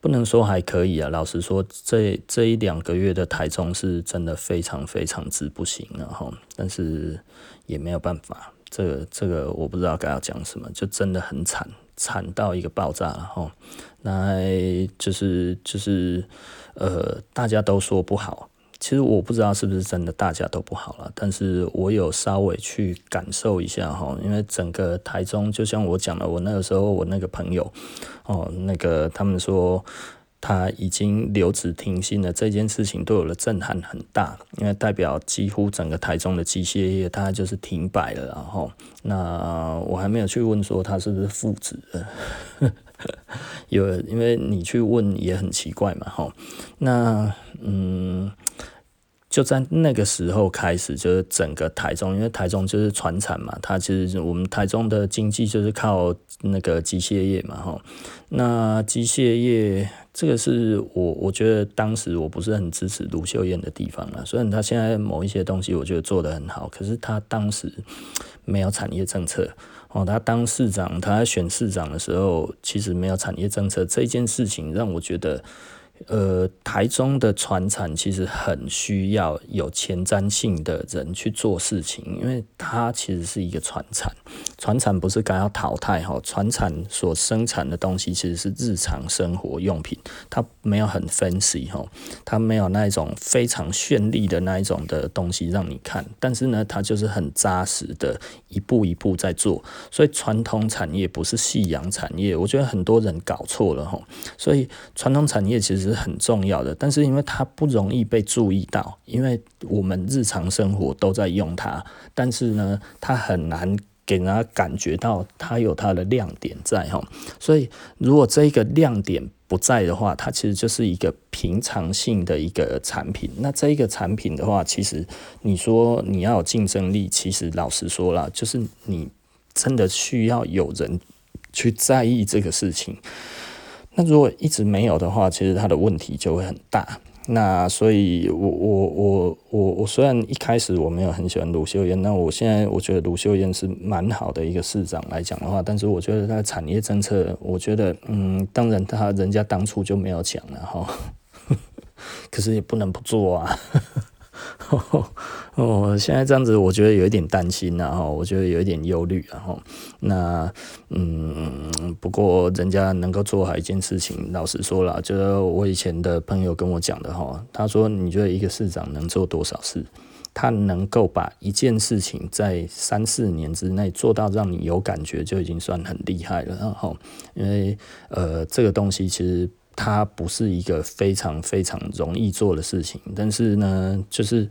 不能说还可以啊，老实说，这这一两个月的台中是真的非常非常之不行了哈，但是也没有办法，这个这个我不知道该要讲什么，就真的很惨，惨到一个爆炸了吼，那就是就是呃，大家都说不好。其实我不知道是不是真的，大家都不好了。但是我有稍微去感受一下哈，因为整个台中，就像我讲的，我那个时候我那个朋友哦，那个他们说他已经留职停薪了，这件事情对我的震撼很大，因为代表几乎整个台中的机械业，它就是停摆了。然后，那我还没有去问说他是不是复职了，有，因为你去问也很奇怪嘛，哈。那嗯。就在那个时候开始，就是整个台中，因为台中就是传产嘛，它其实我们台中的经济就是靠那个机械业嘛，哈。那机械业这个是我我觉得当时我不是很支持卢秀燕的地方了，虽然他现在某一些东西我觉得做得很好，可是他当时没有产业政策哦，他当市长，他选市长的时候，其实没有产业政策这件事情让我觉得。呃，台中的传产其实很需要有前瞻性的人去做事情，因为它其实是一个传产。传产不是刚要淘汰哈，传产所生产的东西其实是日常生活用品，它没有很 fancy 哈，它没有那一种非常绚丽的那一种的东西让你看，但是呢，它就是很扎实的，一步一步在做。所以传统产业不是夕阳产业，我觉得很多人搞错了哈。所以传统产业其实。是很重要的，但是因为它不容易被注意到，因为我们日常生活都在用它，但是呢，它很难给人家感觉到它有它的亮点在哈。所以如果这一个亮点不在的话，它其实就是一个平常性的一个产品。那这一个产品的话，其实你说你要有竞争力，其实老实说啦，就是你真的需要有人去在意这个事情。那如果一直没有的话，其实它的问题就会很大。那所以我，我我我我我虽然一开始我没有很喜欢卢秀燕，那我现在我觉得卢秀燕是蛮好的一个市长来讲的话，但是我觉得他的产业政策，我觉得嗯，当然他人家当初就没有讲了哈，可是也不能不做啊。哦，现在这样子，我觉得有一点担心然后我觉得有一点忧虑然后那嗯，不过人家能够做好一件事情，老实说了，就是我以前的朋友跟我讲的哈，他说你觉得一个市长能做多少事？他能够把一件事情在三四年之内做到让你有感觉，就已经算很厉害了。然后，因为呃，这个东西其实。它不是一个非常非常容易做的事情，但是呢，就是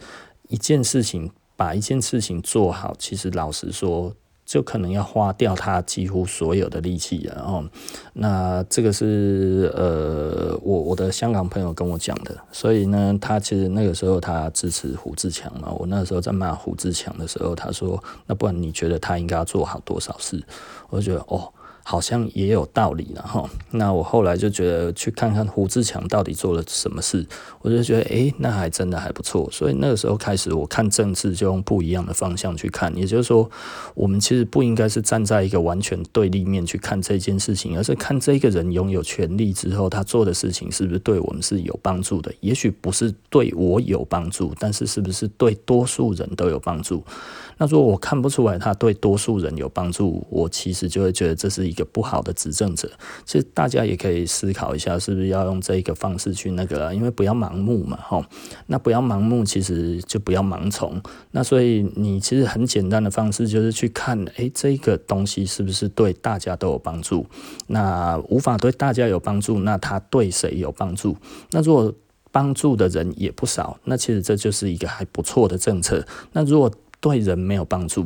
一件事情，把一件事情做好，其实老实说，就可能要花掉他几乎所有的力气了哦。那这个是呃，我我的香港朋友跟我讲的，所以呢，他其实那个时候他支持胡志强嘛。我那时候在骂胡志强的时候，他说：“那不然你觉得他应该要做好多少事？”我就觉得哦。好像也有道理了哈。那我后来就觉得去看看胡志强到底做了什么事，我就觉得诶、那还真的还不错。所以那个时候开始，我看政治就用不一样的方向去看。也就是说，我们其实不应该是站在一个完全对立面去看这件事情，而是看这个人拥有权力之后，他做的事情是不是对我们是有帮助的。也许不是对我有帮助，但是是不是对多数人都有帮助？那如果我看不出来他对多数人有帮助，我其实就会觉得这是一个不好的执政者。其实大家也可以思考一下，是不是要用这一个方式去那个了？因为不要盲目嘛，吼。那不要盲目，其实就不要盲从。那所以你其实很简单的方式就是去看，诶，这个东西是不是对大家都有帮助？那无法对大家有帮助，那他对谁有帮助？那如果帮助的人也不少，那其实这就是一个还不错的政策。那如果对人没有帮助，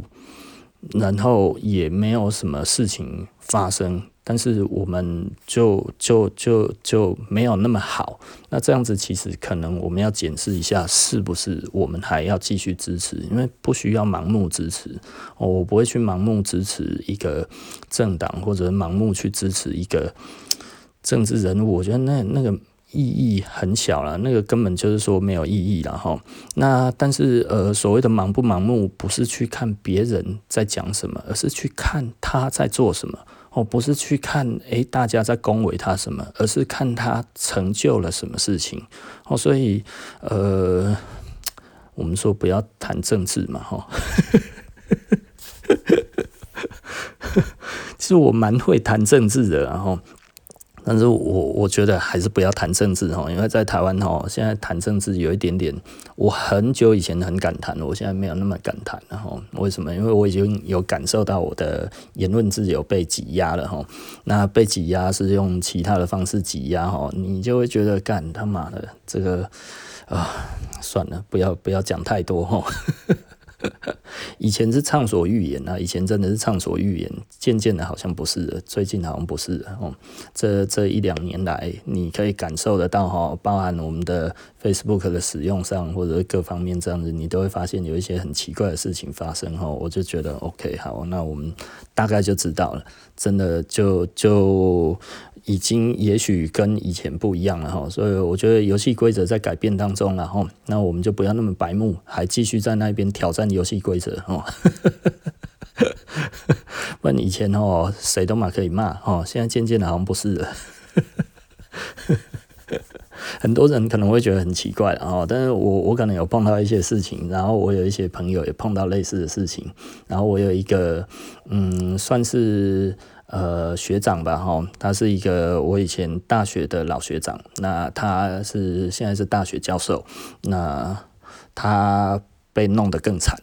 然后也没有什么事情发生，但是我们就就就就没有那么好。那这样子其实可能我们要检视一下，是不是我们还要继续支持？因为不需要盲目支持，我不会去盲目支持一个政党，或者盲目去支持一个政治人物。我觉得那那个。意义很小了，那个根本就是说没有意义了哈。那但是呃，所谓的盲不盲目，不是去看别人在讲什么，而是去看他在做什么我，不是去看诶大家在恭维他什么，而是看他成就了什么事情哦。所以呃，我们说不要谈政治嘛哈。其实我蛮会谈政治的，然后。但是我我觉得还是不要谈政治哈，因为在台湾哈，现在谈政治有一点点，我很久以前很敢谈，我现在没有那么敢谈了哈。为什么？因为我已经有感受到我的言论自由被挤压了哈。那被挤压是用其他的方式挤压哈，你就会觉得干他妈的这个啊，算了，不要不要讲太多哈。以前是畅所欲言啊，以前真的是畅所欲言，渐渐的好像不是了，最近好像不是了哦。这这一两年来，你可以感受得到哈，包含我们的 Facebook 的使用上，或者各方面这样子，你都会发现有一些很奇怪的事情发生哈。我就觉得 OK，好，那我们大概就知道了，真的就就。已经也许跟以前不一样了哈，所以我觉得游戏规则在改变当中了哈，那我们就不要那么白目，还继续在那边挑战游戏规则哈。问 以前哦，谁都嘛可以骂哦，现在渐渐的好像不是了。很多人可能会觉得很奇怪啊，但是我我可能有碰到一些事情，然后我有一些朋友也碰到类似的事情，然后我有一个嗯，算是。呃，学长吧，哈，他是一个我以前大学的老学长，那他是现在是大学教授，那他被弄得更惨，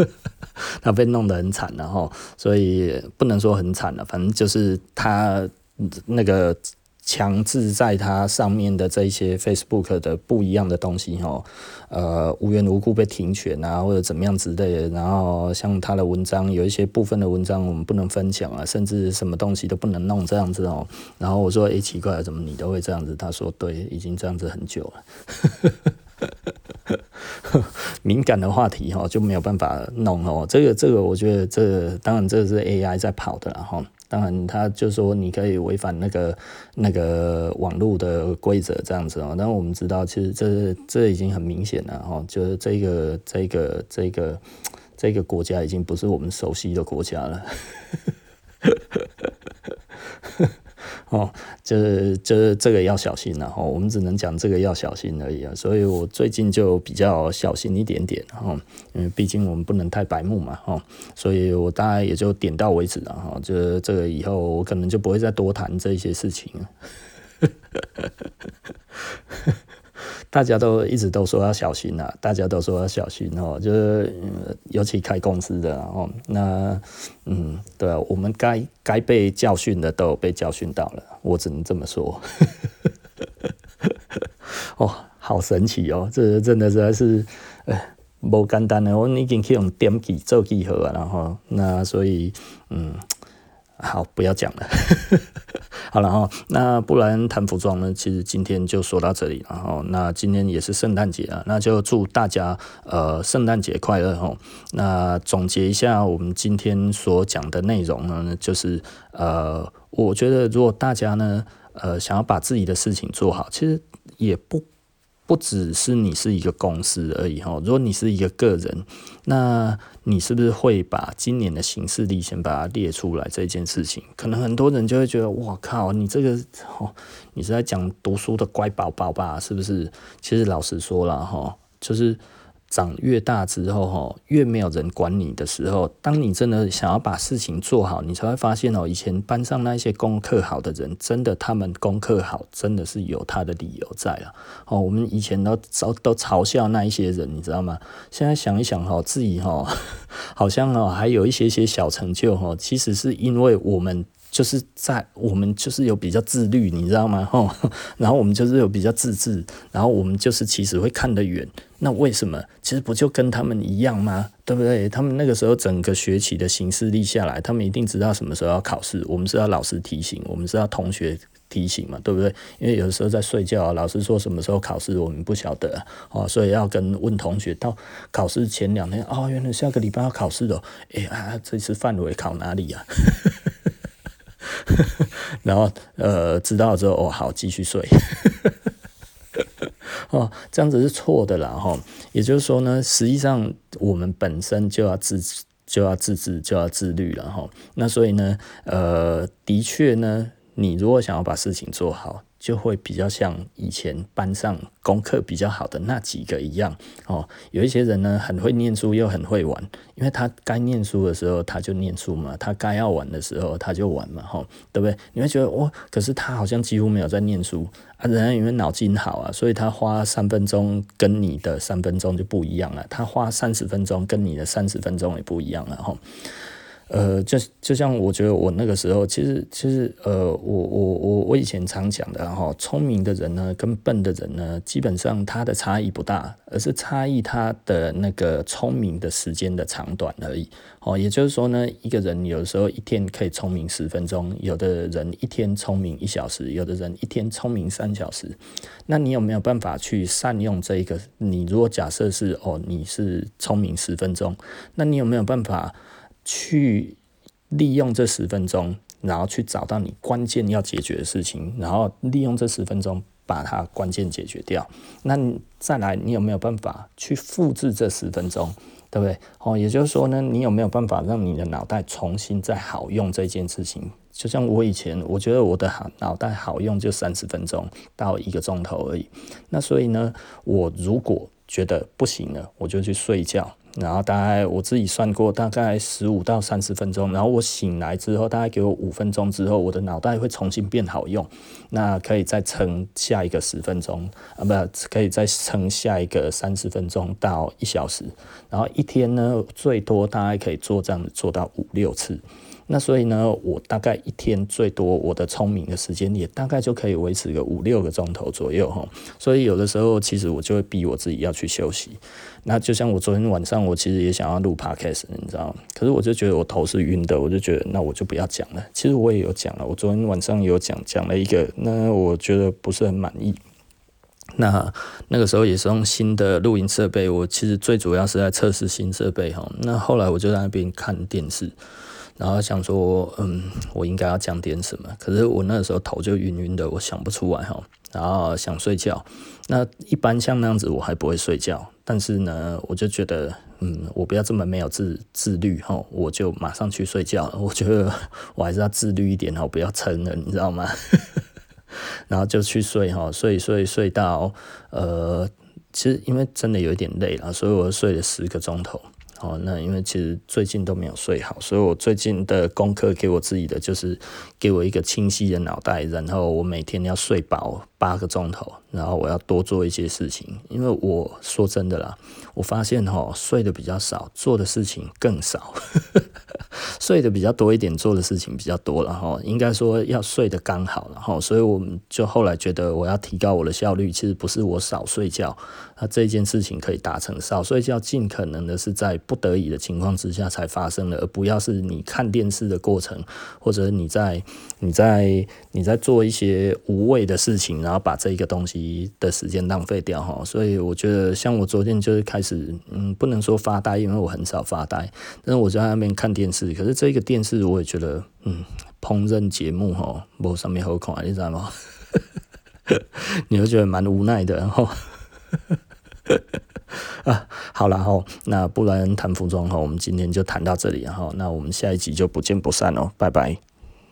他被弄得很惨，然后所以不能说很惨了，反正就是他那个。强制在它上面的这一些 Facebook 的不一样的东西，哦，呃，无缘无故被停权啊，或者怎么样之类的。然后像他的文章，有一些部分的文章我们不能分享啊，甚至什么东西都不能弄这样子哦。然后我说，诶，奇怪，怎么你都会这样子？他说，对，已经这样子很久了。敏感的话题哈就没有办法弄哦。这个这个，我觉得这、当然这是 AI 在跑的哈。当然，他就说你可以违反那个那个网络的规则这样子哦。但我们知道，其实这这已经很明显了哈，就是这个这个这个这个国家已经不是我们熟悉的国家了。哦，就是就是这个要小心了哈，我们只能讲这个要小心而已啊。所以我最近就比较小心一点点哈，因为毕竟我们不能太白目嘛哈，所以我大概也就点到为止了哈。就这个以后我可能就不会再多谈这些事情了。大家都一直都说要小心呐，大家都说要小心哦，就是尤其开公司的哦，那嗯，对啊，我们该该被教训的都有被教训到了，我只能这么说。哦，好神奇哦，这真的实在是，无简单的，我已经去用点记做记号啊，然后那所以嗯。好，不要讲了。好了哈，那不然谈服装呢？其实今天就说到这里，然后那今天也是圣诞节啊，那就祝大家呃圣诞节快乐哈。那总结一下我们今天所讲的内容呢，就是呃，我觉得如果大家呢呃想要把自己的事情做好，其实也不。不只是你是一个公司而已哈，如果你是一个个人，那你是不是会把今年的形势力先把它列出来？这件事情，可能很多人就会觉得，我靠，你这个哦，你是在讲读书的乖宝宝吧？是不是？其实老实说了哈，就是。长越大之后，哈，越没有人管你的时候，当你真的想要把事情做好，你才会发现哦，以前班上那些功课好的人，真的他们功课好，真的是有他的理由在了。哦，我们以前都嘲都嘲笑那一些人，你知道吗？现在想一想，哈，自己哈，好像哦，还有一些些小成就，哈，其实是因为我们。就是在我们就是有比较自律，你知道吗？吼，然后我们就是有比较自制，然后我们就是其实会看得远。那为什么？其实不就跟他们一样吗？对不对？他们那个时候整个学期的行事历下来，他们一定知道什么时候要考试。我们是要老师提醒，我们是要同学提醒嘛，对不对？因为有的时候在睡觉，老师说什么时候考试，我们不晓得哦，所以要跟问同学到考试前两天哦，原来下个礼拜要考试的，哎啊，这次范围考哪里呀？然后呃，知道之后哦，好，继续睡。哦，这样子是错的啦，哈。也就是说呢，实际上我们本身就要自就要自制，就要自律了，哈。那所以呢，呃，的确呢，你如果想要把事情做好。就会比较像以前班上功课比较好的那几个一样哦。有一些人呢，很会念书又很会玩，因为他该念书的时候他就念书嘛，他该要玩的时候他就玩嘛，吼，对不对？你会觉得哦，可是他好像几乎没有在念书啊。人家因为脑筋好啊，所以他花三分钟跟你的三分钟就不一样了，他花三十分钟跟你的三十分钟也不一样了，吼。呃，就就像我觉得我那个时候，其实其实呃，我我我我以前常讲的哈，聪明的人呢跟笨的人呢，基本上他的差异不大，而是差异他的那个聪明的时间的长短而已。哦，也就是说呢，一个人有时候一天可以聪明十分钟，有的人一天聪明一小时，有的人一天聪明三小时。那你有没有办法去善用这一个？你如果假设是哦，你是聪明十分钟，那你有没有办法？去利用这十分钟，然后去找到你关键要解决的事情，然后利用这十分钟把它关键解决掉。那再来，你有没有办法去复制这十分钟，对不对？哦，也就是说呢，你有没有办法让你的脑袋重新再好用这件事情？就像我以前，我觉得我的脑袋好用就三十分钟到一个钟头而已。那所以呢，我如果觉得不行了，我就去睡觉。然后大概我自己算过，大概十五到三十分钟。然后我醒来之后，大概给我五分钟之后，我的脑袋会重新变好用。那可以再撑下一个十分钟啊，不，可以再撑下一个三十分钟到一小时。然后一天呢，最多大概可以做这样做到五六次。那所以呢，我大概一天最多我的聪明的时间也大概就可以维持个五六个钟头左右哈。所以有的时候其实我就会逼我自己要去休息。那就像我昨天晚上，我其实也想要录 podcast，你知道吗？可是我就觉得我头是晕的，我就觉得那我就不要讲了。其实我也有讲了，我昨天晚上有讲讲了一个，那我觉得不是很满意。那那个时候也是用新的录音设备，我其实最主要是在测试新设备哈。那后来我就在那边看电视。然后想说，嗯，我应该要讲点什么？可是我那个时候头就晕晕的，我想不出来哈。然后想睡觉，那一般像那样子我还不会睡觉。但是呢，我就觉得，嗯，我不要这么没有自自律哈，我就马上去睡觉了。我觉得 我还是要自律一点哈，不要撑了，你知道吗？然后就去睡哈，睡睡睡到呃，其实因为真的有一点累了，所以我睡了十个钟头。哦，那因为其实最近都没有睡好，所以我最近的功课给我自己的就是给我一个清晰的脑袋，然后我每天要睡饱八个钟头，然后我要多做一些事情，因为我说真的啦，我发现哦，睡得比较少，做的事情更少。睡得比较多一点，做的事情比较多了哈。应该说要睡得刚好了哈，所以我们就后来觉得我要提高我的效率，其实不是我少睡觉，那这件事情可以达成。少睡觉尽可能的是在不得已的情况之下才发生的，而不要是你看电视的过程，或者你在你在你在做一些无谓的事情，然后把这一个东西的时间浪费掉哈。所以我觉得，像我昨天就是开始，嗯，不能说发呆，因为我很少发呆，但是我在那边看电视。可是这个电视我也觉得，嗯，烹饪节目哈，无上面好看，你知道吗？你会觉得蛮无奈的，然后 啊，好了哈，那不然谈服装哈，我们今天就谈到这里，然后那我们下一集就不见不散哦，拜拜。